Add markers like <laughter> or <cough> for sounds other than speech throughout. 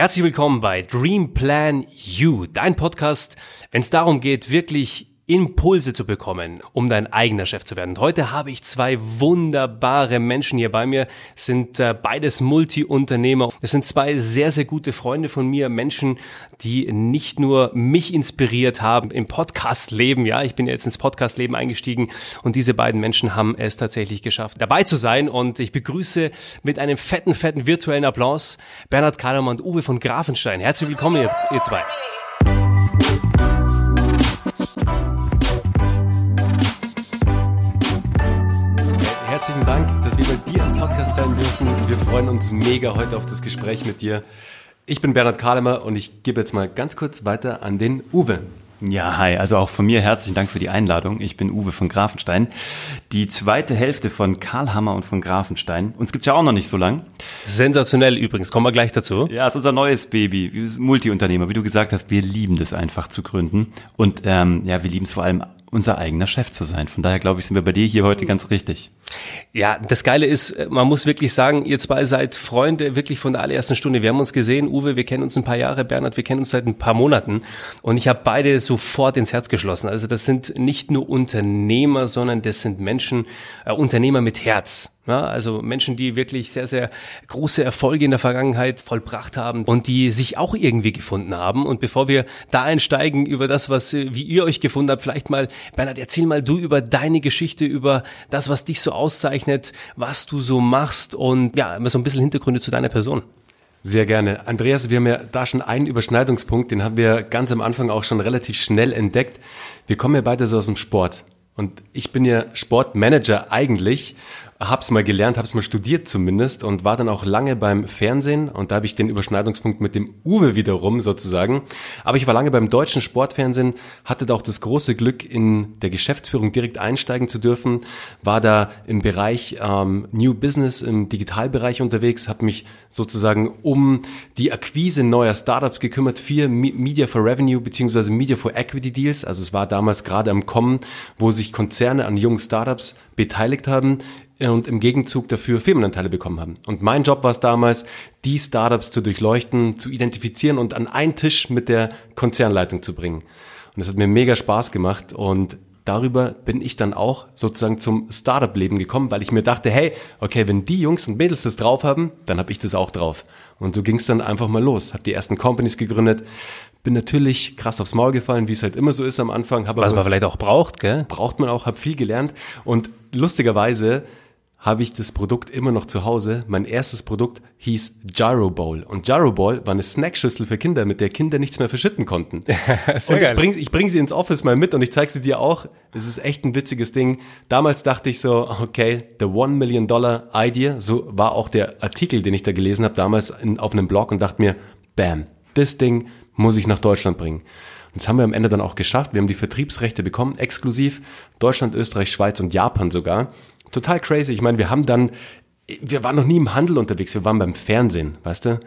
Herzlich willkommen bei Dream Plan You, dein Podcast, wenn es darum geht, wirklich Impulse zu bekommen, um dein eigener Chef zu werden. Und heute habe ich zwei wunderbare Menschen hier bei mir, sind äh, beides Multi-Unternehmer. Es sind zwei sehr, sehr gute Freunde von mir, Menschen, die nicht nur mich inspiriert haben im Podcast-Leben, ja, ich bin jetzt ins Podcast-Leben eingestiegen und diese beiden Menschen haben es tatsächlich geschafft, dabei zu sein und ich begrüße mit einem fetten, fetten virtuellen Applaus Bernhard Kahlermann und Uwe von Grafenstein. Herzlich willkommen, ihr, ihr zwei. Wir dir im Podcast sein dürfen. Wir freuen uns mega heute auf das Gespräch mit dir. Ich bin Bernhard Kahlemer und ich gebe jetzt mal ganz kurz weiter an den Uwe. Ja, hi. Also auch von mir herzlichen Dank für die Einladung. Ich bin Uwe von Grafenstein. Die zweite Hälfte von Karl Hammer und von Grafenstein. Uns gibt's ja auch noch nicht so lang. Sensationell übrigens. Kommen wir gleich dazu. Ja, ist unser neues Baby. Multiunternehmer. Wie du gesagt hast, wir lieben das einfach zu gründen. Und ähm, ja, wir lieben es vor allem unser eigener Chef zu sein. Von daher glaube ich, sind wir bei dir hier heute ganz richtig. Ja, das Geile ist, man muss wirklich sagen, ihr zwei seid Freunde wirklich von der allerersten Stunde. Wir haben uns gesehen, Uwe, wir kennen uns ein paar Jahre, Bernhard, wir kennen uns seit ein paar Monaten und ich habe beide sofort ins Herz geschlossen. Also das sind nicht nur Unternehmer, sondern das sind Menschen, äh, Unternehmer mit Herz. Ja, also Menschen, die wirklich sehr, sehr große Erfolge in der Vergangenheit vollbracht haben und die sich auch irgendwie gefunden haben. Und bevor wir da einsteigen über das, was, wie ihr euch gefunden habt, vielleicht mal, Bernhard, erzähl mal du über deine Geschichte, über das, was dich so auszeichnet, was du so machst und ja, immer so ein bisschen Hintergründe zu deiner Person. Sehr gerne. Andreas, wir haben ja da schon einen Überschneidungspunkt, den haben wir ganz am Anfang auch schon relativ schnell entdeckt. Wir kommen ja beide so aus dem Sport. Und ich bin ja Sportmanager eigentlich hab's mal gelernt, hab's mal studiert zumindest und war dann auch lange beim Fernsehen und da habe ich den Überschneidungspunkt mit dem Uwe wiederum sozusagen. Aber ich war lange beim deutschen Sportfernsehen, hatte da auch das große Glück, in der Geschäftsführung direkt einsteigen zu dürfen, war da im Bereich ähm, New Business, im Digitalbereich unterwegs, habe mich sozusagen um die Akquise neuer Startups gekümmert, für Media for Revenue beziehungsweise Media for Equity Deals. Also es war damals gerade am Kommen, wo sich Konzerne an jungen Startups beteiligt haben und im Gegenzug dafür Firmenanteile bekommen haben. Und mein Job war es damals, die Startups zu durchleuchten, zu identifizieren und an einen Tisch mit der Konzernleitung zu bringen. Und das hat mir mega Spaß gemacht und darüber bin ich dann auch sozusagen zum Startup-Leben gekommen, weil ich mir dachte, hey, okay, wenn die Jungs und Mädels das drauf haben, dann habe ich das auch drauf. Und so ging es dann einfach mal los. Habe die ersten Companies gegründet, bin natürlich krass aufs Maul gefallen, wie es halt immer so ist am Anfang. Was man vielleicht auch braucht, gell? Braucht man auch, habe viel gelernt und lustigerweise habe ich das Produkt immer noch zu Hause. Mein erstes Produkt hieß Gyro Bowl. Und Gyro Bowl war eine Snackschüssel für Kinder, mit der Kinder nichts mehr verschütten konnten. <laughs> Und ich bringe ich bring sie ins Office mal mit und ich zeige sie dir auch. Es ist echt ein witziges Ding. Damals dachte ich so, okay, the One Million Dollar Idea, so war auch der Artikel, den ich da gelesen habe, damals in, auf einem Blog und dachte mir, bam, das Ding muss ich nach Deutschland bringen. Und das haben wir am Ende dann auch geschafft. Wir haben die Vertriebsrechte bekommen, exklusiv Deutschland, Österreich, Schweiz und Japan sogar total crazy. Ich meine, wir haben dann, wir waren noch nie im Handel unterwegs, wir waren beim Fernsehen, weißt du?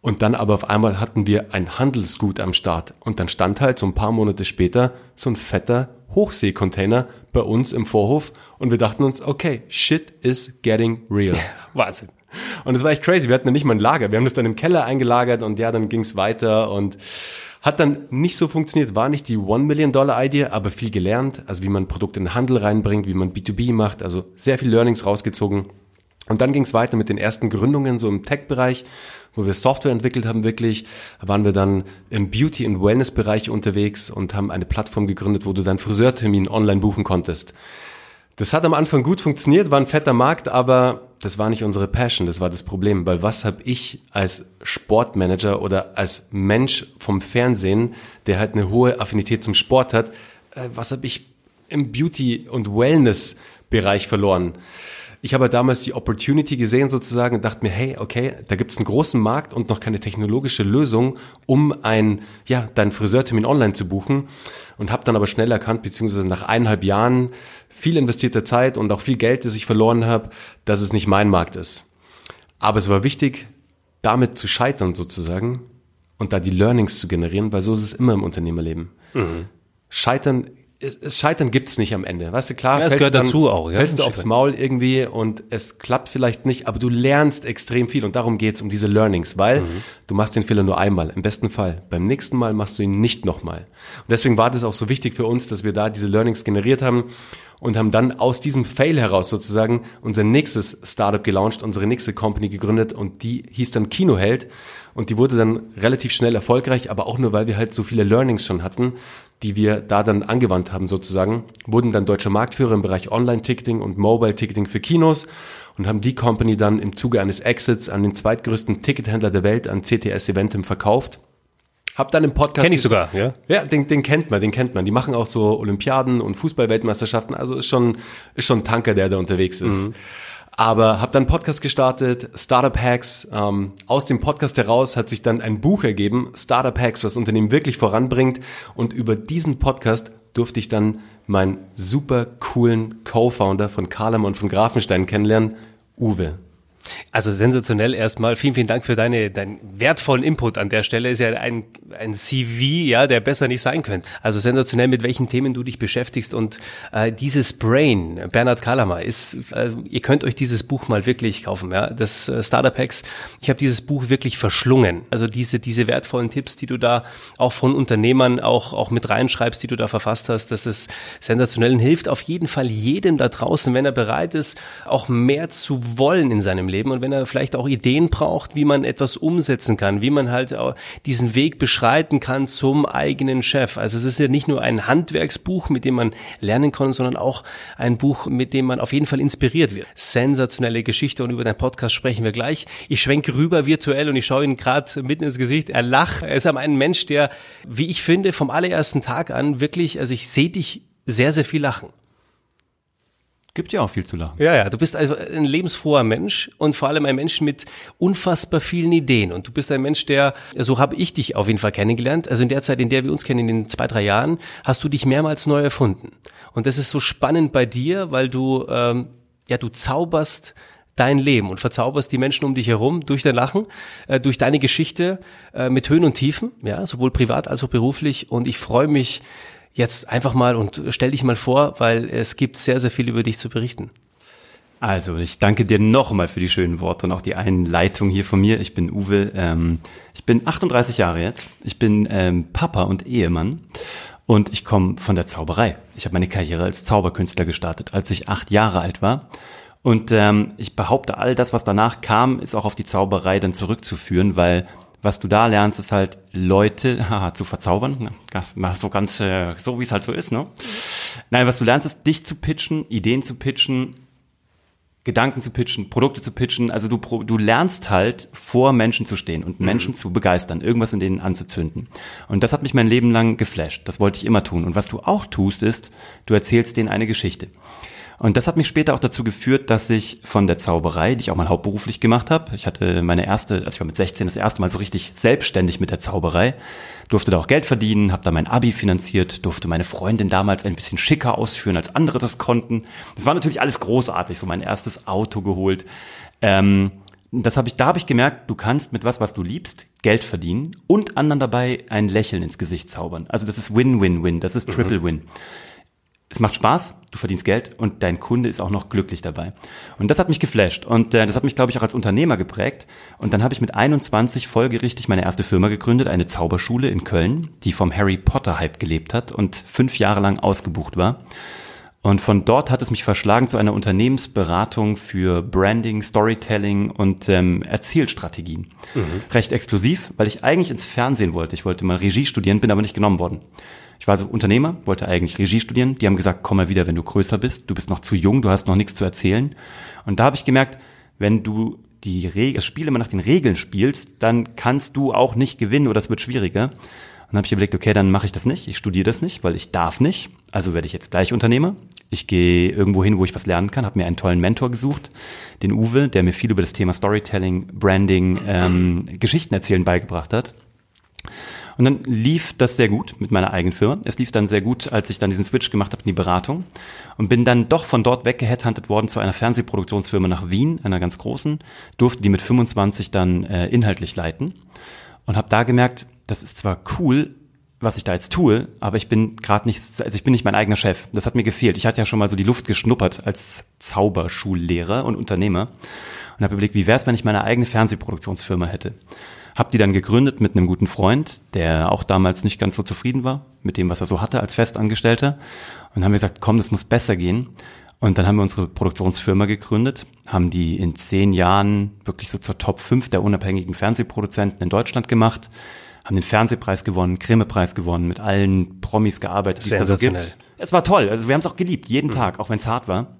Und dann aber auf einmal hatten wir ein Handelsgut am Start. Und dann stand halt so ein paar Monate später so ein fetter Hochseekontainer bei uns im Vorhof. Und wir dachten uns, okay, shit is getting real. Wahnsinn. Und es war echt crazy. Wir hatten ja nicht mal ein Lager. Wir haben das dann im Keller eingelagert und ja, dann ging's weiter und hat dann nicht so funktioniert, war nicht die One Million Dollar Idee, aber viel gelernt, also wie man Produkte in den Handel reinbringt, wie man B2B macht, also sehr viel Learnings rausgezogen. Und dann ging es weiter mit den ersten Gründungen so im Tech-Bereich, wo wir Software entwickelt haben wirklich. Da waren wir dann im Beauty- und Wellness-Bereich unterwegs und haben eine Plattform gegründet, wo du deinen Friseurtermin online buchen konntest. Das hat am Anfang gut funktioniert, war ein fetter Markt, aber das war nicht unsere Passion, das war das Problem, weil was habe ich als Sportmanager oder als Mensch vom Fernsehen, der halt eine hohe Affinität zum Sport hat, äh, was habe ich im Beauty- und Wellness-Bereich verloren? Ich habe damals die Opportunity gesehen sozusagen und dachte mir, hey, okay, da gibt es einen großen Markt und noch keine technologische Lösung, um ein, ja, deinen Friseurtermin online zu buchen. Und habe dann aber schnell erkannt, beziehungsweise nach eineinhalb Jahren viel investierter Zeit und auch viel Geld, das ich verloren habe, dass es nicht mein Markt ist. Aber es war wichtig, damit zu scheitern sozusagen und da die Learnings zu generieren, weil so ist es immer im Unternehmerleben. Mhm. Scheitern es, es Scheitern gibt's nicht am Ende. Weißt du, klar, Ja, es gehört dann, dazu auch, ja, fällst du aufs Maul irgendwie und es klappt vielleicht nicht, aber du lernst extrem viel und darum geht's um diese Learnings, weil Mhm. du machst den Fehler nur einmal, im besten Fall. Beim nächsten Mal machst du ihn nicht nochmal. Und deswegen war das auch so wichtig für uns, dass wir da diese Learnings generiert haben und haben dann aus diesem Fail heraus sozusagen unser nächstes Startup gelauncht, unsere nächste Company gegründet und die hieß dann Kinoheld und die wurde dann relativ schnell erfolgreich, aber auch nur, weil wir halt so viele Learnings schon hatten, die wir da dann angewandt haben sozusagen, wurden dann deutscher Marktführer im Bereich Online-Ticketing und Mobile-Ticketing für Kinos und haben die Company dann im Zuge eines Exits an den zweitgrößten Tickethändler der Welt, an CTS Eventim, verkauft. Hab dann im Podcast... Kenn ich sogar, ja. Ja, den, den kennt man, den kennt man. Die machen auch so Olympiaden und Fußballweltmeisterschaften. Also ist schon, ist schon ein Tanker, der da unterwegs ist. Aber habe dann Podcast gestartet, Startup Hacks. Ähm, aus dem Podcast heraus hat sich dann ein Buch ergeben, Startup Hacks, was Unternehmen wirklich voranbringt. Und über diesen Podcast durfte ich dann meinen super coolen Co-Founder von Karlem und von Grafenstein kennenlernen, Uwe. Also sensationell erstmal. Vielen, vielen Dank für deine, deinen wertvollen Input an der Stelle. Ist ja ein, ein CV, ja, der besser nicht sein könnte. Also sensationell, mit welchen Themen du dich beschäftigst. Und äh, dieses Brain, Bernhard Kalamer, ist, äh, ihr könnt euch dieses Buch mal wirklich kaufen, ja. Das äh, Startup Hacks. Ich habe dieses Buch wirklich verschlungen. Also diese, diese wertvollen Tipps, die du da auch von Unternehmern auch, auch mit reinschreibst, die du da verfasst hast, das ist sensationell und hilft auf jeden Fall jedem da draußen, wenn er bereit ist, auch mehr zu wollen in seinem Leben und wenn er vielleicht auch Ideen braucht, wie man etwas umsetzen kann, wie man halt diesen Weg beschreiten kann zum eigenen Chef. Also es ist ja nicht nur ein Handwerksbuch, mit dem man lernen kann, sondern auch ein Buch, mit dem man auf jeden Fall inspiriert wird. Sensationelle Geschichte und über deinen Podcast sprechen wir gleich. Ich schwenke rüber virtuell und ich schaue ihn gerade mitten ins Gesicht. Er lacht. Er ist aber ein Mensch, der, wie ich finde, vom allerersten Tag an wirklich, also ich sehe dich sehr, sehr viel lachen. Gibt ja auch viel zu lachen. Ja, ja, du bist also ein lebensfroher Mensch und vor allem ein Mensch mit unfassbar vielen Ideen. Und du bist ein Mensch, der, so habe ich dich auf jeden Fall kennengelernt. Also in der Zeit, in der wir uns kennen, in den zwei, drei Jahren, hast du dich mehrmals neu erfunden. Und das ist so spannend bei dir, weil du, ähm, ja, du zauberst dein Leben und verzauberst die Menschen um dich herum durch dein Lachen, äh, durch deine Geschichte äh, mit Höhen und Tiefen, ja, sowohl privat als auch beruflich. Und ich freue mich, jetzt einfach mal und stell dich mal vor, weil es gibt sehr, sehr viel über dich zu berichten. Also, ich danke dir nochmal für die schönen Worte und auch die Einleitung hier von mir. Ich bin Uwe, ähm, ich bin 38 Jahre jetzt. Ich bin ähm, Papa und Ehemann und ich komme von der Zauberei. Ich habe meine Karriere als Zauberkünstler gestartet, als ich acht Jahre alt war. Und ähm, ich behaupte, all das, was danach kam, ist auch auf die Zauberei dann zurückzuführen, weil was du da lernst, ist halt Leute <laughs> haha, zu verzaubern. So ganz, äh, so wie es halt so ist, ne? Nein, was du lernst, ist dich zu pitchen, Ideen zu pitchen, Gedanken zu pitchen, Produkte zu pitchen. Also du, du lernst halt vor Menschen zu stehen und Menschen mhm. zu begeistern, irgendwas in denen anzuzünden. Und das hat mich mein Leben lang geflasht. Das wollte ich immer tun. Und was du auch tust, ist, du erzählst denen eine Geschichte. Und das hat mich später auch dazu geführt, dass ich von der Zauberei, die ich auch mal hauptberuflich gemacht habe, ich hatte meine erste, also ich war mit 16 das erste Mal so richtig selbstständig mit der Zauberei, durfte da auch Geld verdienen, habe da mein Abi finanziert, durfte meine Freundin damals ein bisschen schicker ausführen, als andere das konnten. Das war natürlich alles großartig, so mein erstes Auto geholt. Ähm, das habe ich, da habe ich gemerkt, du kannst mit was, was du liebst, Geld verdienen und anderen dabei ein Lächeln ins Gesicht zaubern. Also das ist Win-Win-Win, das ist Triple Win es macht Spaß, du verdienst Geld und dein Kunde ist auch noch glücklich dabei. Und das hat mich geflasht und äh, das hat mich, glaube ich, auch als Unternehmer geprägt. Und dann habe ich mit 21 folgerichtig meine erste Firma gegründet, eine Zauberschule in Köln, die vom Harry Potter Hype gelebt hat und fünf Jahre lang ausgebucht war. Und von dort hat es mich verschlagen zu einer Unternehmensberatung für Branding, Storytelling und ähm, Erzählstrategien. Mhm. Recht exklusiv, weil ich eigentlich ins Fernsehen wollte. Ich wollte mal Regie studieren, bin aber nicht genommen worden. Ich war so Unternehmer, wollte eigentlich Regie studieren. Die haben gesagt, komm mal wieder, wenn du größer bist. Du bist noch zu jung, du hast noch nichts zu erzählen. Und da habe ich gemerkt, wenn du die Regel, das Spiel immer nach den Regeln spielst, dann kannst du auch nicht gewinnen oder es wird schwieriger. Und dann habe ich überlegt, okay, dann mache ich das nicht. Ich studiere das nicht, weil ich darf nicht. Also werde ich jetzt gleich Unternehmer. Ich gehe irgendwo hin, wo ich was lernen kann, habe mir einen tollen Mentor gesucht, den Uwe, der mir viel über das Thema Storytelling, Branding, ähm, Geschichten erzählen beigebracht hat. Und dann lief das sehr gut mit meiner eigenen Firma. Es lief dann sehr gut, als ich dann diesen Switch gemacht habe in die Beratung und bin dann doch von dort weggeheadhuntet worden zu einer Fernsehproduktionsfirma nach Wien, einer ganz großen, durfte die mit 25 dann äh, inhaltlich leiten und habe da gemerkt, das ist zwar cool, was ich da jetzt tue, aber ich bin gerade nicht, also ich bin nicht mein eigener Chef. Das hat mir gefehlt. Ich hatte ja schon mal so die Luft geschnuppert als Zauberschullehrer und Unternehmer und habe überlegt, wie wäre es, wenn ich meine eigene Fernsehproduktionsfirma hätte. Hab die dann gegründet mit einem guten Freund, der auch damals nicht ganz so zufrieden war mit dem, was er so hatte als Festangestellter. Und haben wir gesagt, komm, das muss besser gehen. Und dann haben wir unsere Produktionsfirma gegründet, haben die in zehn Jahren wirklich so zur Top 5 der unabhängigen Fernsehproduzenten in Deutschland gemacht, haben den Fernsehpreis gewonnen, Grimme-Preis gewonnen, mit allen Promis gearbeitet, die es da so gibt. Es war toll, also wir haben es auch geliebt, jeden mhm. Tag, auch wenn es hart war.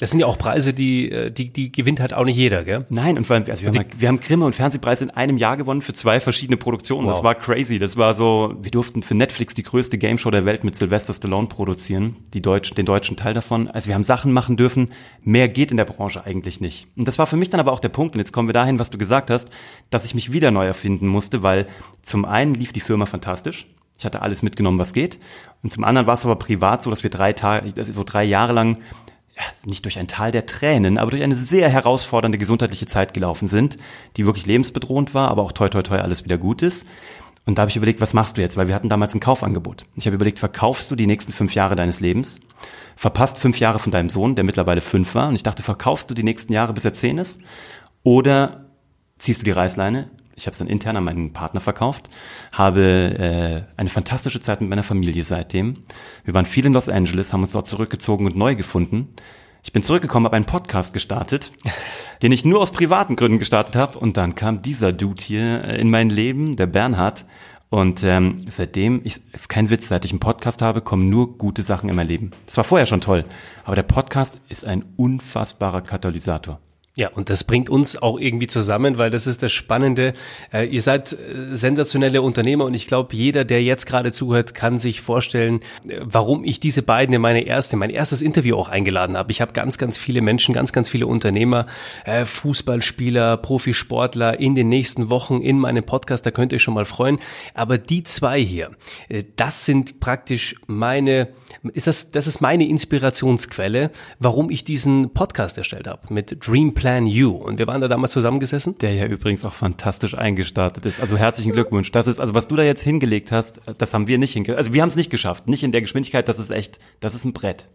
Das sind ja auch Preise, die, äh, die, die gewinnt halt auch nicht jeder, gell? Nein, und vor allem, also wir, haben, wir haben Grimme und Fernsehpreise in einem Jahr gewonnen für zwei verschiedene Produktionen. Wow. Das war crazy. Das war so, wir durften für Netflix die größte Gameshow der Welt mit Sylvester Stallone produzieren, die Deutsch, den deutschen Teil davon. Also wir haben Sachen machen dürfen. Mehr geht in der Branche eigentlich nicht. Und das war für mich dann aber auch der Punkt, und jetzt kommen wir dahin, was du gesagt hast, dass ich mich wieder neu erfinden musste, weil zum einen lief die Firma fantastisch. Ich hatte alles mitgenommen, was geht. Und zum anderen war es aber privat so, dass wir drei Tage, das ist so drei Jahre lang nicht durch ein Tal der Tränen, aber durch eine sehr herausfordernde gesundheitliche Zeit gelaufen sind, die wirklich lebensbedrohend war, aber auch toi toi toi alles wieder gut ist. Und da habe ich überlegt, was machst du jetzt? Weil wir hatten damals ein Kaufangebot. Ich habe überlegt, verkaufst du die nächsten fünf Jahre deines Lebens? Verpasst fünf Jahre von deinem Sohn, der mittlerweile fünf war. Und ich dachte, verkaufst du die nächsten Jahre, bis er zehn ist? Oder ziehst du die Reißleine? Ich habe es dann intern an meinen Partner verkauft, habe äh, eine fantastische Zeit mit meiner Familie seitdem. Wir waren viel in Los Angeles, haben uns dort zurückgezogen und neu gefunden. Ich bin zurückgekommen, habe einen Podcast gestartet, <laughs> den ich nur aus privaten Gründen gestartet habe. Und dann kam dieser Dude hier äh, in mein Leben, der Bernhard. Und ähm, seitdem, ich, ist kein Witz, seit ich einen Podcast habe, kommen nur gute Sachen in mein Leben. Das war vorher schon toll, aber der Podcast ist ein unfassbarer Katalysator. Ja, und das bringt uns auch irgendwie zusammen, weil das ist das Spannende. Äh, ihr seid äh, sensationelle Unternehmer und ich glaube, jeder, der jetzt gerade zuhört, kann sich vorstellen, äh, warum ich diese beiden in meine erste, mein erstes Interview auch eingeladen habe. Ich habe ganz, ganz viele Menschen, ganz, ganz viele Unternehmer, Fußballspieler, Profisportler in den nächsten Wochen in meinem Podcast. Da könnt ihr euch schon mal freuen. Aber die zwei hier, das sind praktisch meine, ist das, das ist meine Inspirationsquelle, warum ich diesen Podcast erstellt habe mit Dream Plan Plan You. Und wir waren da damals zusammengesessen. Der ja übrigens auch fantastisch eingestartet ist. Also herzlichen Glückwunsch. Das ist, also was du da jetzt hingelegt hast, das haben wir nicht hingelegt. Also wir haben es nicht geschafft. Nicht in der Geschwindigkeit. Das ist echt, das ist ein Brett.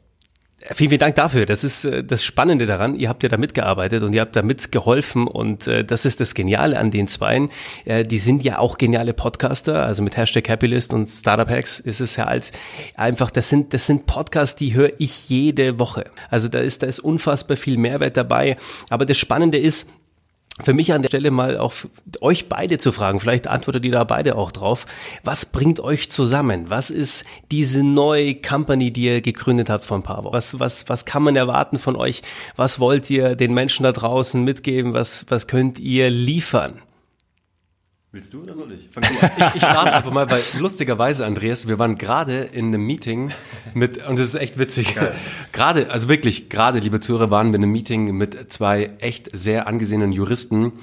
Vielen, vielen Dank dafür. Das ist äh, das Spannende daran. Ihr habt ja da mitgearbeitet und ihr habt da mitgeholfen und äh, das ist das Geniale an den Zweien. Äh, die sind ja auch geniale Podcaster. Also mit Hashtag Happylist und Startup Hacks ist es ja halt einfach, das sind, das sind Podcasts, die höre ich jede Woche. Also da ist, da ist unfassbar viel Mehrwert dabei. Aber das Spannende ist, für mich an der Stelle mal auch euch beide zu fragen, vielleicht antwortet ihr da beide auch drauf. Was bringt euch zusammen? Was ist diese neue Company, die ihr gegründet habt vor ein paar Wochen? Was, was, was kann man erwarten von euch? Was wollt ihr den Menschen da draußen mitgeben? Was, was könnt ihr liefern? Willst du oder soll ich? Fang du an. Ich, ich starte einfach mal, weil lustigerweise, Andreas, wir waren gerade in einem Meeting mit, und das ist echt witzig, gerade, also wirklich, gerade, liebe Zuhörer, waren wir in einem Meeting mit zwei echt sehr angesehenen Juristen,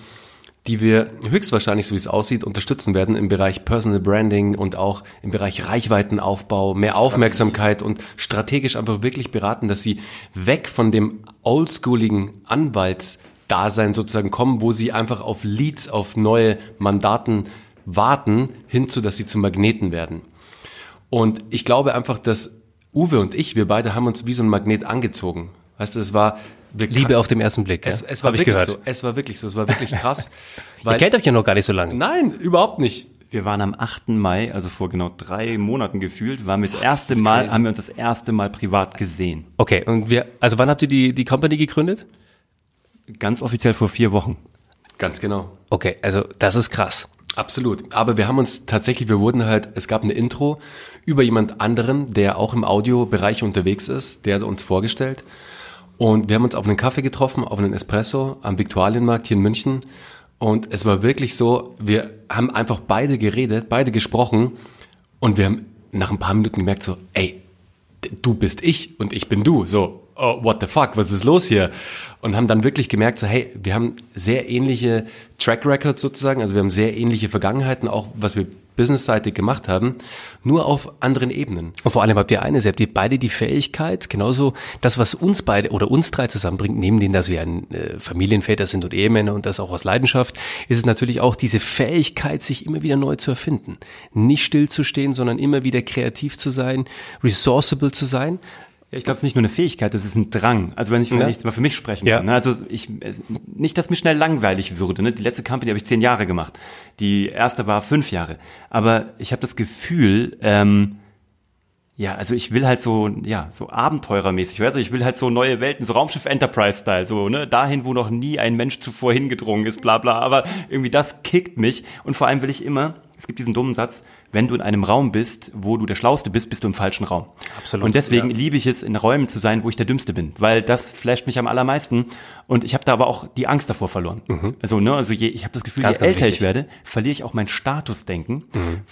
die wir höchstwahrscheinlich, so wie es aussieht, unterstützen werden im Bereich Personal Branding und auch im Bereich Reichweitenaufbau, mehr Aufmerksamkeit und strategisch einfach wirklich beraten, dass sie weg von dem oldschooligen Anwalts Dasein sozusagen kommen, wo sie einfach auf Leads, auf neue Mandaten warten, hinzu, dass sie zu Magneten werden. Und ich glaube einfach, dass Uwe und ich, wir beide haben uns wie so ein Magnet angezogen. Weißt du, es war Liebe auf dem ersten Blick. Es, es war wirklich gehört. so. Es war wirklich so. Es war wirklich krass. <laughs> weil, Ihr kennt euch ja noch gar nicht so lange. Nein, überhaupt nicht. Wir waren am 8. Mai, also vor genau drei Monaten gefühlt, waren wir das erste das Mal, crazy. haben wir uns das erste Mal privat gesehen. Okay, und wir, also wann habt ihr die, die Company gegründet? Ganz offiziell vor vier Wochen. Ganz genau. Okay, also das ist krass. Absolut. Aber wir haben uns tatsächlich, wir wurden halt, es gab eine Intro über jemand anderen, der auch im Audiobereich unterwegs ist, der hat uns vorgestellt. Und wir haben uns auf einen Kaffee getroffen, auf einen Espresso am Viktualienmarkt hier in München. Und es war wirklich so, wir haben einfach beide geredet, beide gesprochen. Und wir haben nach ein paar Minuten gemerkt so, ey, du bist ich und ich bin du. So, oh, what the fuck, was ist los hier? Und haben dann wirklich gemerkt, so, hey, wir haben sehr ähnliche Track Records sozusagen, also wir haben sehr ähnliche Vergangenheiten, auch was wir businessseitig gemacht haben, nur auf anderen Ebenen. Und vor allem habt ihr eines, ihr habt ihr beide die Fähigkeit, genauso das, was uns beide oder uns drei zusammenbringt, neben dem, dass wir ein äh, Familienväter sind und Ehemänner und das auch aus Leidenschaft, ist es natürlich auch diese Fähigkeit, sich immer wieder neu zu erfinden. Nicht stillzustehen, sondern immer wieder kreativ zu sein, resourceable zu sein. Ja, ich glaube, es ist nicht nur eine Fähigkeit, das ist ein Drang. Also wenn ich, wenn ich jetzt mal für mich sprechen Ja. kann. Ne? Also ich, nicht, dass mir schnell langweilig würde. Ne? Die letzte Company habe ich zehn Jahre gemacht. Die erste war fünf Jahre. Aber ich habe das Gefühl, ähm, ja, also ich will halt so, ja, so abenteurermäßig, weißt du, ich will halt so neue Welten, so Raumschiff Enterprise-Style, so, ne, dahin, wo noch nie ein Mensch zuvor hingedrungen ist, bla bla, aber irgendwie das kickt mich und vor allem will ich immer, es gibt diesen dummen Satz, wenn du in einem Raum bist, wo du der Schlauste bist, bist du im falschen Raum. Absolut, Und deswegen liebe ich es, in Räumen zu sein, wo ich der Dümmste bin, weil das flasht mich am allermeisten und ich habe da aber auch die Angst davor verloren. Also, ne, also je, ich habe das Gefühl, Ganz, je ganz älter ich wichtig. werde, verliere ich auch mein Statusdenken.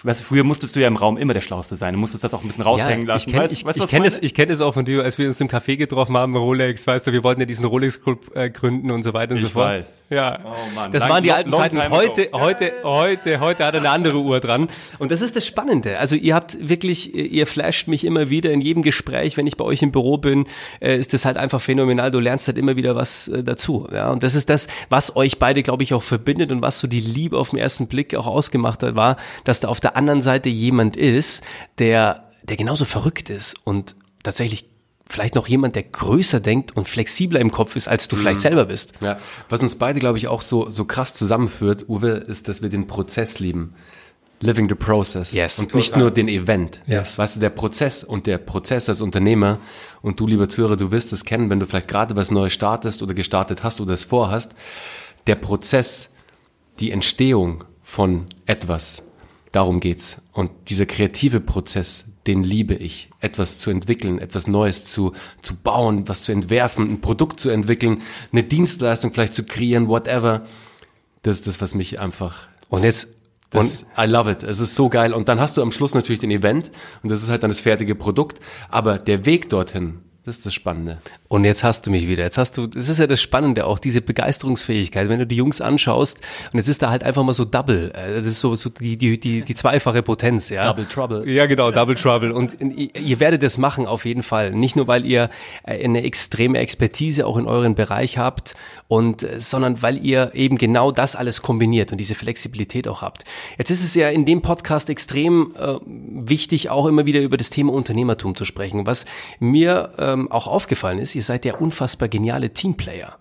Weißt du, früher musstest du ja im Raum immer der Schlauste sein, du musstest das auch ein bisschen raushängen lassen. Ich kenne ich, weißt ich kenn das, ich kenn das auch von dir, als wir uns im Café getroffen haben, Rolex, weißt du, wir wollten ja diesen Rolex-Club äh, gründen und so weiter und Ich so fort. weiß. Ja, Oh Mann, das lang- waren die alten Zeiten. Heute, heute, heute, heute hat er eine andere Uhr dran. Und das ist das Spannende. Also ihr habt wirklich, ihr flasht mich immer wieder in jedem Gespräch, wenn ich bei euch im Büro bin, äh, ist das halt einfach phänomenal. Du lernst halt immer wieder was äh, dazu. Ja, und das ist das, was euch beide, glaube ich, auch verbindet und was so die Liebe auf den ersten Blick auch ausgemacht hat, war, dass da auf der anderen Seite jemand ist, der, der genauso verrückt ist und tatsächlich vielleicht noch jemand, der größer denkt und flexibler im Kopf ist, als du Mhm. vielleicht selber bist. Ja, was uns beide, glaube ich, auch so, so krass zusammenführt, Uwe, ist, dass wir den Prozess lieben. Living the process. Yes. und nicht nur den Event. Yes. Weißt du, der Prozess und der Prozess als Unternehmer und du, lieber Zuhörer, du wirst es kennen, wenn du vielleicht gerade was Neues startest oder gestartet hast oder es vorhast. Der Prozess, die Entstehung von etwas, darum geht's. Und dieser kreative Prozess, den liebe ich. Etwas zu entwickeln, etwas Neues zu, zu bauen, was zu entwerfen, ein Produkt zu entwickeln, eine Dienstleistung vielleicht zu kreieren, whatever. Das ist das, was mich einfach Und jetzt, das, I love it. Es ist so geil. Und dann hast du am Schluss natürlich den Event und das ist halt dann das fertige Produkt. Aber der Weg dorthin, das ist das Spannende. Und jetzt hast du mich wieder. Jetzt hast du, das ist ja das Spannende auch, diese Begeisterungsfähigkeit. Wenn du die Jungs anschaust, und jetzt ist da halt einfach mal so Double, äh, das ist so, so die, die, die, die zweifache Potenz, ja. Double Trouble. Ja, genau, Double Trouble. Und ihr, ihr werdet es machen, auf jeden Fall. Nicht nur, weil ihr äh, eine extreme Expertise auch in euren Bereich habt, und, äh, sondern weil ihr eben genau das alles kombiniert und diese Flexibilität auch habt. Jetzt ist es ja in dem Podcast extrem äh, wichtig, auch immer wieder über das Thema Unternehmertum zu sprechen. Was mir ähm, auch aufgefallen ist, ihr seid ja unfassbar geniale Teamplayer.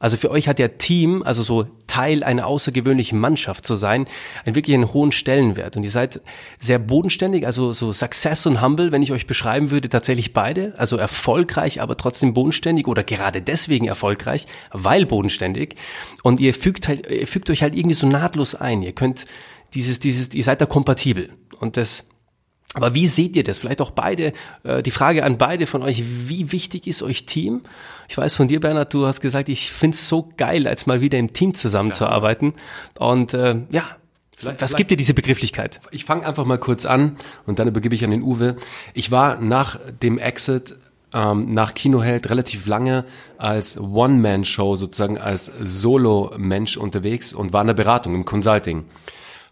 Also für euch hat ja Team, also so Teil einer außergewöhnlichen Mannschaft zu sein, einen wirklich einen hohen Stellenwert. Und ihr seid sehr bodenständig, also so Success und Humble, wenn ich euch beschreiben würde, tatsächlich beide. Also erfolgreich, aber trotzdem bodenständig oder gerade deswegen erfolgreich, weil bodenständig. Und ihr fügt halt, ihr fügt euch halt irgendwie so nahtlos ein. Ihr könnt dieses, dieses, ihr seid da kompatibel. Und das, aber wie seht ihr das? Vielleicht auch beide, äh, die Frage an beide von euch, wie wichtig ist euch Team? Ich weiß von dir, Bernhard, du hast gesagt, ich find's so geil, als mal wieder im Team zusammenzuarbeiten. Und äh, ja, Vielleicht- was vielleicht- gibt dir diese Begrifflichkeit? Ich fange einfach mal kurz an und dann übergebe ich an den Uwe. Ich war nach dem Exit ähm, nach Kinoheld relativ lange als One-Man-Show sozusagen als Solo-Mensch unterwegs und war in der Beratung im Consulting.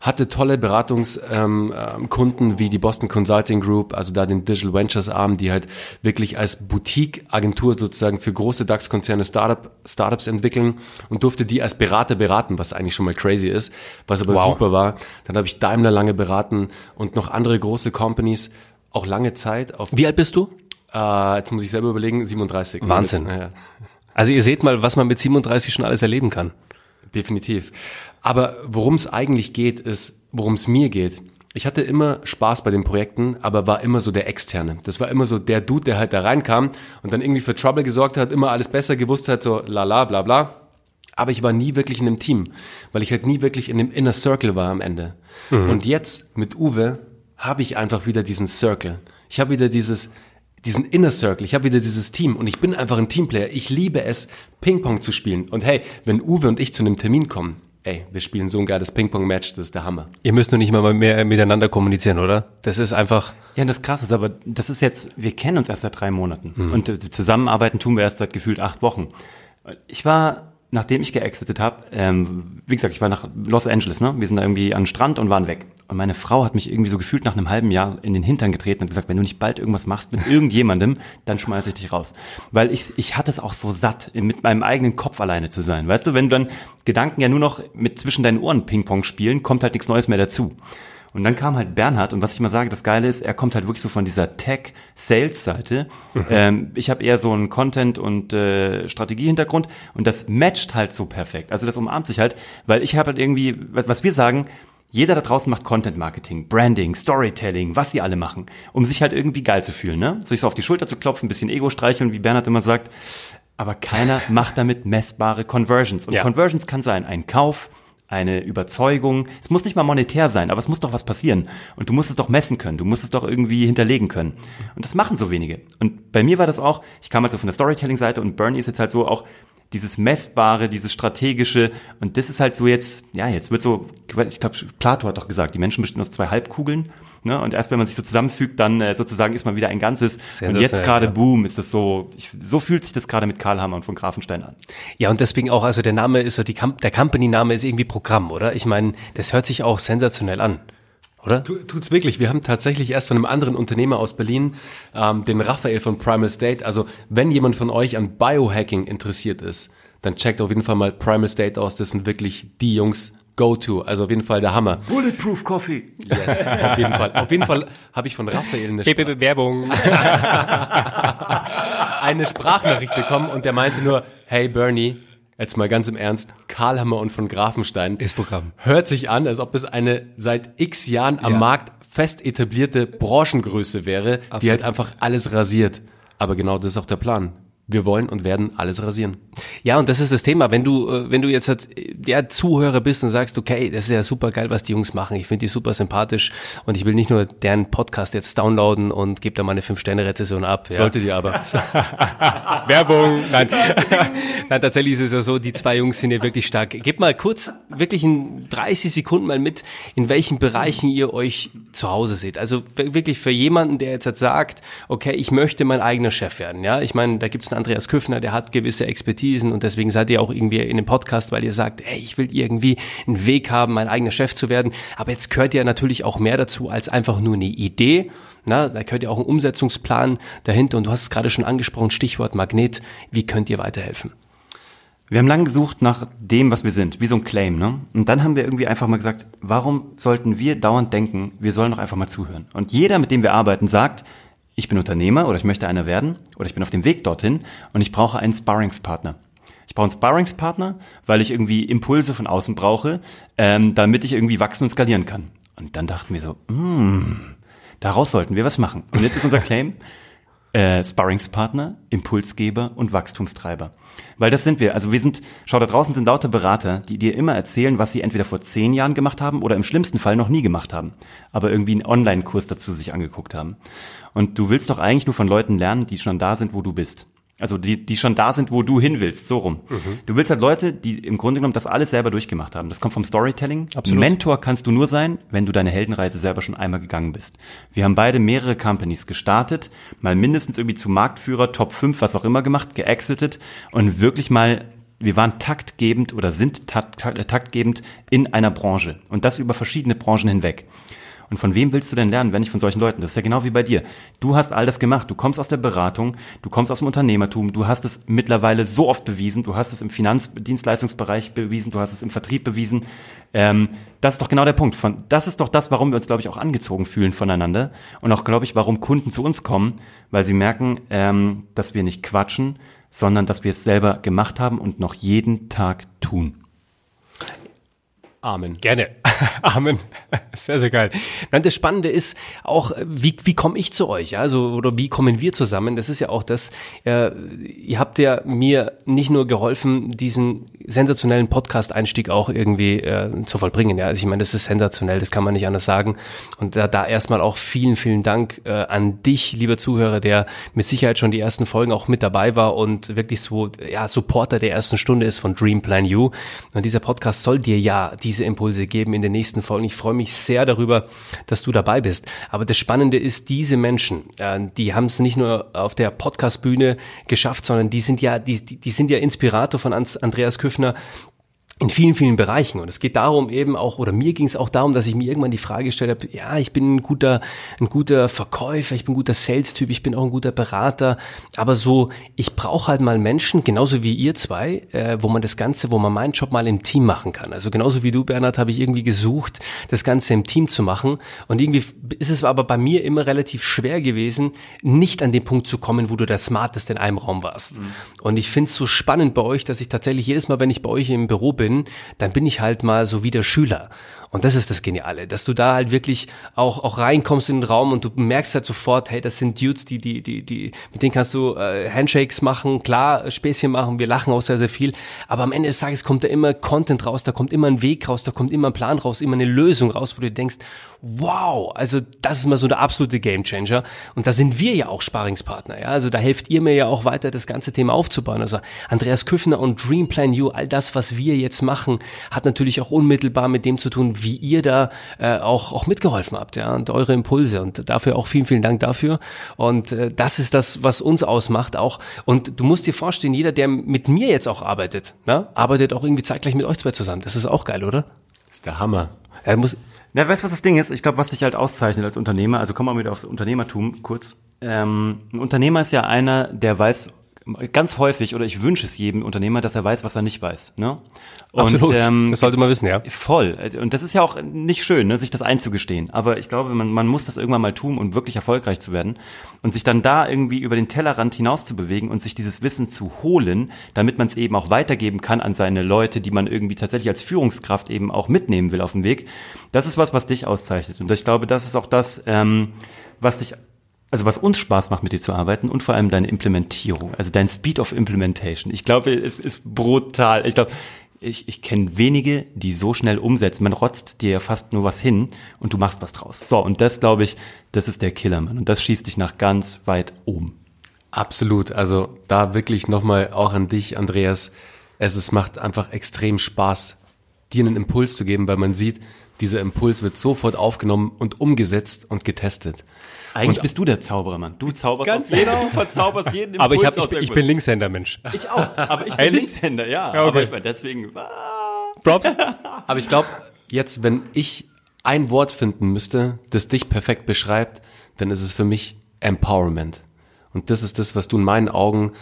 Hatte tolle Beratungskunden ähm, ähm, wie die Boston Consulting Group, also da den Digital Ventures Arm, die halt wirklich als Boutique-Agentur sozusagen für große DAX-Konzerne Startup, Startups entwickeln und durfte die als Berater beraten, was eigentlich schon mal crazy ist, was aber Wow. super war. Dann habe ich Daimler lange beraten und noch andere große Companies, auch lange Zeit auf, Wie alt bist du? äh, jetzt muss ich selber überlegen, 37. Wahnsinn. Also ihr seht mal, was man mit 37 schon alles erleben kann. Definitiv. Aber worum es eigentlich geht, ist, worum es mir geht. Ich hatte immer Spaß bei den Projekten, aber war immer so der Externe. Das war immer so der Dude, der halt da reinkam und dann irgendwie für Trouble gesorgt hat, immer alles besser gewusst hat, so lala, bla bla. Aber ich war nie wirklich in einem Team, weil ich halt nie wirklich in dem Inner Circle war am Ende. Und jetzt mit Uwe habe ich einfach wieder diesen Circle. Ich habe wieder dieses, diesen Inner Circle. Ich habe wieder dieses Team und ich bin einfach ein Teamplayer. Ich liebe es, Ping-Pong zu spielen. Und hey, wenn Uwe und ich zu einem Termin kommen, ey, wir spielen so ein geiles Ping-Pong-Match, das ist der Hammer. Ihr müsst nur nicht mal mehr miteinander kommunizieren, oder? Das ist einfach, Ja, das krass ist, aber das ist jetzt, wir kennen uns erst seit drei Monaten und äh, zusammenarbeiten tun wir erst seit gefühlt acht Wochen. Ich war, nachdem ich geexitet habe, ähm, wie gesagt, ich war nach Los Angeles, ne? Wir sind da irgendwie an den Strand und waren weg. Und meine Frau hat mich irgendwie so gefühlt nach einem halben Jahr in den Hintern getreten und gesagt, wenn du nicht bald irgendwas machst mit <laughs> irgendjemandem, dann schmeiße ich dich raus. Weil ich, ich hatte es auch so satt, mit meinem eigenen Kopf alleine zu sein. Weißt du, wenn du dann Gedanken ja nur noch mit zwischen deinen Ohren Ping-Pong spielen, kommt halt nichts Neues mehr dazu. Und dann kam halt Bernhard und was ich immer sage, das Geile ist, er kommt halt wirklich so von dieser Tech-Sales-Seite. Mhm. Ähm, ich habe eher so einen Content- und äh, Strategie-Hintergrund und das matcht halt so perfekt. Also das umarmt sich halt, weil ich habe halt irgendwie, was wir sagen, jeder da draußen macht Content Marketing, Branding, Storytelling, was die alle machen, um sich halt irgendwie geil zu fühlen, ne? Sich so auf die Schulter zu klopfen, ein bisschen Ego streicheln, wie Bernhard immer sagt. Aber keiner <laughs> macht damit messbare Conversions. Und ja. Conversions kann sein ein Kauf, eine Überzeugung. Es muss nicht mal monetär sein, aber es muss doch was passieren. Und du musst es doch messen können. Du musst es doch irgendwie hinterlegen können. Und das machen so wenige. Und bei mir war das auch, ich kam also von der Storytelling-Seite und Bernie ist jetzt halt so auch, dieses Messbare, dieses Strategische. Und das ist halt so jetzt, ja, jetzt wird so, ich glaube, Plato hat doch gesagt, die Menschen bestehen aus zwei Halbkugeln. Ne? Und erst wenn man sich so zusammenfügt, dann äh, sozusagen ist man wieder ein Ganzes. Sehr und jetzt gerade, ja. boom, ist das so, ich, so fühlt sich das gerade mit Karl Hammer und von Grafenstein an. Ja, und deswegen auch, also der Name ist, die, der Company-Name ist irgendwie Programm, oder? Ich meine, das hört sich auch sensationell an oder? Tut's wirklich. Wir haben tatsächlich erst von einem anderen Unternehmer aus Berlin, ähm, den Raphael von Primal State. Also wenn jemand von euch an Biohacking interessiert ist, dann checkt auf jeden Fall mal Primal State aus. Das sind wirklich die Jungs Go-To. Also auf jeden Fall der Hammer. Bulletproof Coffee. Yes, auf jeden Fall. Auf jeden Fall habe ich von Raphael eine, Spra Werbung. <laughs> eine Sprachnachricht bekommen und der meinte nur, hey Bernie, jetzt mal ganz im Ernst, Karlhammer und von Grafenstein. Ist Programm. Hört sich an, als ob es eine seit x Jahren am ja. Markt fest etablierte Branchengröße wäre, Absolut. die halt einfach alles rasiert. Aber genau das ist auch der Plan wir wollen und werden alles rasieren. Ja, und das ist das Thema. Wenn du, äh, wenn du jetzt halt der Zuhörer bist und sagst, okay, das ist ja super geil, was die Jungs machen. Ich finde die super sympathisch und ich will nicht nur deren Podcast jetzt downloaden und gebe da mal eine 5-Sterne-Rezession ab. Ja. Solltet ihr aber. <laughs> Werbung. Nein. <laughs> Nein, tatsächlich ist es ja so, die zwei Jungs sind ja wirklich stark. Gebt mal kurz, wirklich in 30 Sekunden mal mit, in welchen Bereichen ihr euch zu Hause seht. Also wirklich für jemanden, der jetzt halt sagt, okay, ich möchte mein eigener Chef werden. Ja, ich meine, da gibt es Andreas Küffner, der hat gewisse Expertisen und deswegen seid ihr auch irgendwie in dem Podcast, weil ihr sagt, hey, ich will irgendwie einen Weg haben, mein eigener Chef zu werden. Aber jetzt gehört ja natürlich auch mehr dazu als einfach nur eine Idee. Na, da gehört ja auch ein Umsetzungsplan dahinter und du hast es gerade schon angesprochen, Stichwort Magnet. Wie könnt ihr weiterhelfen? Wir haben lange gesucht nach dem, was wir sind, wie so ein Claim, ne? Und dann haben wir irgendwie einfach mal gesagt, warum sollten wir dauernd denken, wir sollen doch einfach mal zuhören? Und jeder, mit dem wir arbeiten, sagt, ich bin Unternehmer oder ich möchte einer werden oder ich bin auf dem Weg dorthin und ich brauche einen Sparringspartner. Ich brauche einen Sparringspartner, weil ich irgendwie Impulse von außen brauche, ähm, damit ich irgendwie wachsen und skalieren kann. Und dann dachten wir so, mm, daraus sollten wir was machen. Und jetzt ist unser Claim, äh, Sparringspartner, Impulsgeber und Wachstumstreiber. Weil das sind wir. Also wir sind, schau, da draußen sind lauter Berater, die dir immer erzählen, was sie entweder vor zehn Jahren gemacht haben oder im schlimmsten Fall noch nie gemacht haben. Aber irgendwie einen Online-Kurs dazu sich angeguckt haben. Und du willst doch eigentlich nur von Leuten lernen, die schon da sind, wo du bist. Also die, die schon da sind, wo du hin willst, so rum. Mhm. Du willst halt Leute, die im Grunde genommen das alles selber durchgemacht haben. Das kommt vom Storytelling. Absolut. Mentor kannst du nur sein, wenn du deine Heldenreise selber schon einmal gegangen bist. Wir haben beide mehrere Companies gestartet, mal mindestens irgendwie zu Marktführer, Top 5, was auch immer gemacht, geexitet und wirklich mal wir waren taktgebend oder sind taktgebend in einer Branche und das über verschiedene Branchen hinweg. Und von wem willst du denn lernen, wenn nicht von solchen Leuten? Das ist ja genau wie bei dir. Du hast all das gemacht. Du kommst aus der Beratung, du kommst aus dem Unternehmertum, du hast es mittlerweile so oft bewiesen, du hast es im Finanzdienstleistungsbereich bewiesen, du hast es im Vertrieb bewiesen. Ähm, das ist doch genau der Punkt. Von, das ist doch das, warum wir uns, glaube ich, auch angezogen fühlen voneinander. Und auch, glaube ich, warum Kunden zu uns kommen, weil sie merken, ähm, dass wir nicht quatschen, sondern dass wir es selber gemacht haben und noch jeden Tag tun. Amen. Gerne. <laughs> Amen. Sehr, sehr geil. Dann das Spannende ist auch, wie, wie komme ich zu euch? Also, oder wie kommen wir zusammen? Das ist ja auch das, äh, ihr habt ja mir nicht nur geholfen, diesen sensationellen Podcast-Einstieg auch irgendwie äh, zu vollbringen. Ja, also ich meine, das ist sensationell, das kann man nicht anders sagen. Und da, da erstmal auch vielen, vielen Dank äh, an dich, lieber Zuhörer, der mit Sicherheit schon die ersten Folgen auch mit dabei war und wirklich so, ja, Supporter der ersten Stunde ist von Dream Plan You. Und dieser Podcast soll dir ja diese Impulse geben in den nächsten Folgen. Ich freue mich sehr darüber, dass du dabei bist. Aber das Spannende ist, diese Menschen, äh, die haben es nicht nur auf der Podcast-Bühne geschafft, sondern die sind ja, die, die sind ja Inspirator von Andreas Küffner in vielen, vielen Bereichen. Und es geht darum eben auch, oder mir ging es auch darum, dass ich mir irgendwann die Frage gestellt habe, ja, ich bin ein guter, ein guter Verkäufer, ich bin ein guter Sales-Typ, ich bin auch ein guter Berater, aber so, ich brauche halt mal Menschen, genauso wie ihr zwei, äh, wo man das Ganze, wo man meinen Job mal im Team machen kann. Also genauso wie du, Bernhard, habe ich irgendwie gesucht, das Ganze im Team zu machen. Und irgendwie ist es aber bei mir immer relativ schwer gewesen, nicht an den Punkt zu kommen, wo du der Smarteste in einem Raum warst. Mhm. Und ich finde es so spannend bei euch, dass ich tatsächlich jedes Mal, wenn ich bei euch im Büro bin, bin, dann bin ich halt mal so wie der Schüler. Und das ist das Geniale, dass du da halt wirklich auch, auch reinkommst in den Raum und du merkst halt sofort, hey, das sind Dudes, die, die, die, die, mit denen kannst du äh, Handshakes machen, klar, Späßchen machen, wir lachen auch sehr, sehr viel. Aber am Ende des Tages kommt da immer Content raus, da kommt immer ein Weg raus, da kommt immer ein Plan raus, immer eine Lösung raus, wo du denkst, wow, also das ist mal so der absolute Gamechanger. Und da sind wir ja auch Sparingspartner. Ja? Also da helft ihr mir ja auch weiter, das ganze Thema aufzubauen. Also Andreas Küffner und Dream Plan You, all das, was wir jetzt machen, hat natürlich auch unmittelbar mit dem zu tun, wie ihr da äh, auch, auch mitgeholfen habt, ja, und eure Impulse. Und dafür auch vielen, vielen Dank dafür. Und äh, das ist das, was uns ausmacht auch. Und du musst dir vorstellen, jeder, der mit mir jetzt auch arbeitet, ne, arbeitet auch irgendwie zeitgleich mit euch zwei zusammen. Das ist auch geil, oder? Das ist der Hammer. Er muss. Na, weißt du, was das Ding ist? Ich glaube, was dich halt auszeichnet als Unternehmer, also kommen wir wieder aufs Unternehmertum kurz. Ähm, ein Unternehmer ist ja einer, der weiß, ganz häufig, oder ich wünsche es jedem Unternehmer, dass er weiß, was er nicht weiß. Ne? Und, Absolut, ähm, das sollte man wissen, ja. Voll. Und das ist ja auch nicht schön, ne, sich das einzugestehen. Aber ich glaube, man, man muss das irgendwann mal tun, um wirklich erfolgreich zu werden. Und sich dann da irgendwie über den Tellerrand hinaus zu bewegen und sich dieses Wissen zu holen, damit man es eben auch weitergeben kann an seine Leute, die man irgendwie tatsächlich als Führungskraft eben auch mitnehmen will auf dem Weg. Das ist was, was dich auszeichnet. Und ich glaube, das ist auch das, ähm, was dich also was uns Spaß macht, mit dir zu arbeiten und vor allem deine Implementierung, also dein Speed of Implementation. Ich glaube, es ist brutal. Ich glaube, ich, ich kenne wenige, die so schnell umsetzen. Man rotzt dir ja fast nur was hin und du machst was draus. So, und das glaube ich, das ist der Killer, Mann. Und das schießt dich nach ganz weit oben. Absolut. Also da wirklich nochmal auch an dich, Andreas. Es, es macht einfach extrem Spaß, dir einen Impuls zu geben, weil man sieht, dieser Impuls wird sofort aufgenommen und umgesetzt und getestet. Eigentlich und bist du der Zauberer, Mann. Du zauberst ganz genau, <laughs> du verzauberst jeden Impuls Aber ich, hab, ich, bin, ich bin Linkshänder, Mensch. Ich auch, aber ich bin Ehrlich? Linkshänder, ja. ja okay. Aber ich meine, deswegen... Ah. Props. aber ich glaube, jetzt, wenn ich ein Wort finden müsste, das dich perfekt beschreibt, dann ist es für mich Empowerment. Und das ist das, was du in meinen Augen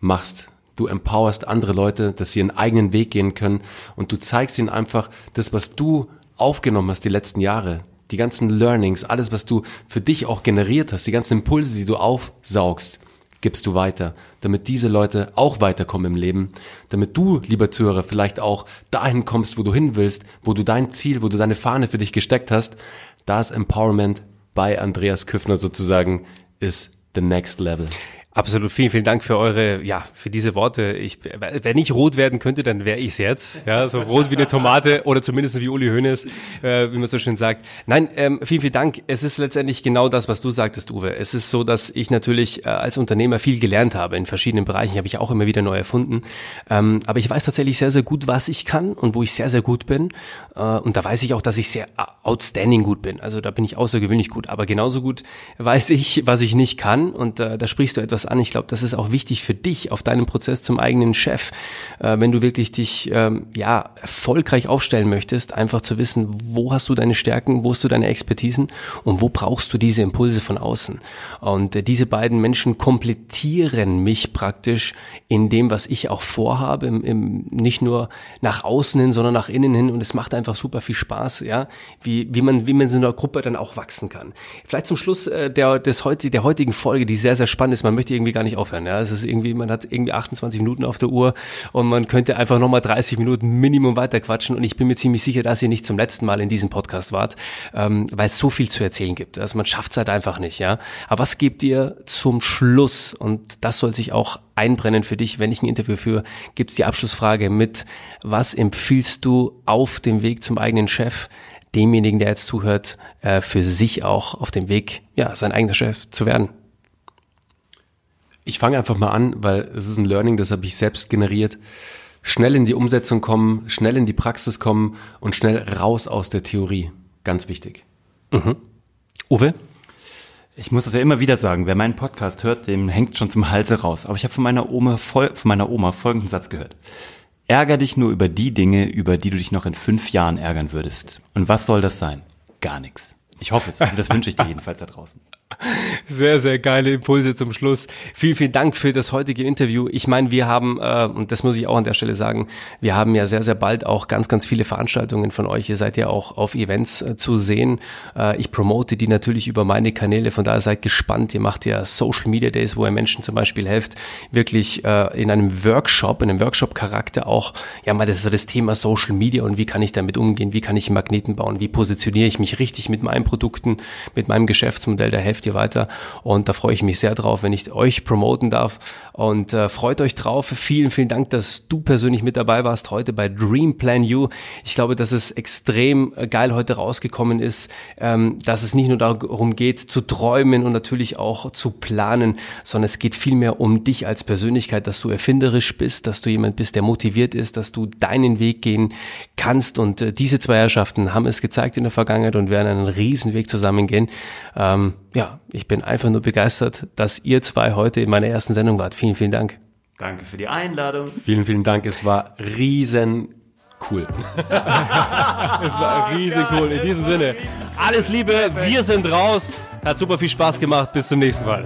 machst. Du empowerst andere Leute, dass sie ihren eigenen Weg gehen können und du zeigst ihnen einfach das, was du aufgenommen hast die letzten Jahre, die ganzen Learnings, alles, was du für dich auch generiert hast, die ganzen Impulse, die du aufsaugst, gibst du weiter, damit diese Leute auch weiterkommen im Leben, damit du, lieber Zuhörer, vielleicht auch dahin kommst, wo du hin willst, wo du dein Ziel, wo du deine Fahne für dich gesteckt hast. Das Empowerment bei Andreas Küffner sozusagen ist the next level. Absolut, vielen, vielen Dank für eure, ja, für diese Worte. Ich, wenn ich rot werden könnte, dann wäre ich es jetzt. Ja, so rot wie eine Tomate oder zumindest wie Uli Hoeneß, äh, wie man so schön sagt. Nein, ähm, vielen, vielen Dank. Es ist letztendlich genau das, was du sagtest, Uwe. Es ist so, dass ich natürlich äh, als Unternehmer viel gelernt habe in verschiedenen Bereichen. Habe ich auch immer wieder neu erfunden. Ähm, aber ich weiß tatsächlich sehr, sehr gut, was ich kann und wo ich sehr, sehr gut bin. Äh, und da weiß ich auch, dass ich sehr outstanding gut bin. Also da bin ich außergewöhnlich gut. Aber genauso gut weiß ich, was ich nicht kann. Und äh, da sprichst du etwas das an. Ich glaube, das ist auch wichtig für dich auf deinem Prozess zum eigenen Chef, äh, wenn du wirklich dich ähm, ja erfolgreich aufstellen möchtest, einfach zu wissen, wo hast du deine Stärken, wo hast du deine Expertisen und wo brauchst du diese Impulse von außen. Und äh, diese beiden Menschen komplettieren mich praktisch in dem, was ich auch vorhabe, im, im, nicht nur nach außen hin, sondern nach innen hin. Und es macht einfach super viel Spaß, ja, wie, wie man wie man in einer Gruppe dann auch wachsen kann. Vielleicht zum Schluss äh, der des heute der heutigen Folge, die sehr sehr spannend ist. Man möchte irgendwie gar nicht aufhören. Ja, es ist irgendwie, man hat irgendwie 28 Minuten auf der Uhr und man könnte einfach nochmal 30 Minuten Minimum weiter quatschen und ich bin mir ziemlich sicher, dass ihr nicht zum letzten Mal in diesem Podcast wart, ähm, weil es so viel zu erzählen gibt. Also man schafft es halt einfach nicht, ja. Aber was gebt ihr zum Schluss? Und das soll sich auch einbrennen für dich, wenn ich ein Interview führe, gibt es die Abschlussfrage mit, was empfiehlst du auf dem Weg zum eigenen Chef, demjenigen, der jetzt zuhört, äh, für sich auch auf dem Weg, ja, sein eigener Chef zu werden? Ich fange einfach mal an, weil es ist ein Learning, das habe ich selbst generiert. Schnell in die Umsetzung kommen, schnell in die Praxis kommen und schnell raus aus der Theorie. Ganz wichtig. Mhm. Uwe? Ich muss das ja immer wieder sagen, wer meinen Podcast hört, dem hängt schon zum Halse raus. Aber ich habe von meiner Oma von meiner Oma folgenden Satz gehört. Ärger dich nur über die Dinge, über die du dich noch in fünf Jahren ärgern würdest. Und was soll das sein? Gar nichts. Ich hoffe es. Also das wünsche ich dir jedenfalls da draußen. <laughs> Sehr, sehr geile Impulse zum Schluss. Vielen, vielen Dank für das heutige Interview. Ich meine, wir haben, äh, und das muss ich auch an der Stelle sagen, wir haben ja sehr, sehr bald auch ganz, ganz viele Veranstaltungen von euch. Ihr seid ja auch auf Events äh, zu sehen. Äh, ich promote die natürlich über meine Kanäle. Von daher seid gespannt. Ihr macht ja Social Media Days, wo ihr Menschen zum Beispiel helft, wirklich äh, in einem Workshop, in einem Workshop-Charakter auch, ja mal das, das Thema Social Media und wie kann ich damit umgehen? Wie kann ich Magneten bauen? Wie positioniere ich mich richtig mit meinen Produkten, mit meinem Geschäftsmodell? Da helft ihr weiter. Und da freue ich mich sehr drauf, wenn ich euch promoten darf. Und äh, freut euch drauf. Vielen, vielen Dank, dass du persönlich mit dabei warst heute bei Dream Plan You. Ich glaube, dass es extrem geil heute rausgekommen ist, ähm, dass es nicht nur darum geht, zu träumen und natürlich auch zu planen, sondern es geht vielmehr um dich als Persönlichkeit, dass du erfinderisch bist, dass du jemand bist, der motiviert ist, dass du deinen Weg gehen kannst. Und äh, diese zwei Herrschaften haben es gezeigt in der Vergangenheit und werden einen riesen Weg zusammengehen. Ähm, ja, ich bin einfach nur begeistert, dass ihr zwei heute in meiner ersten Sendung wart. Vielen, vielen Dank. Danke für die Einladung. Vielen, vielen Dank. Es war riesen cool. <laughs> es war riesen cool. In diesem Sinne, alles Liebe, wir sind raus. Hat super viel Spaß gemacht. Bis zum nächsten Mal.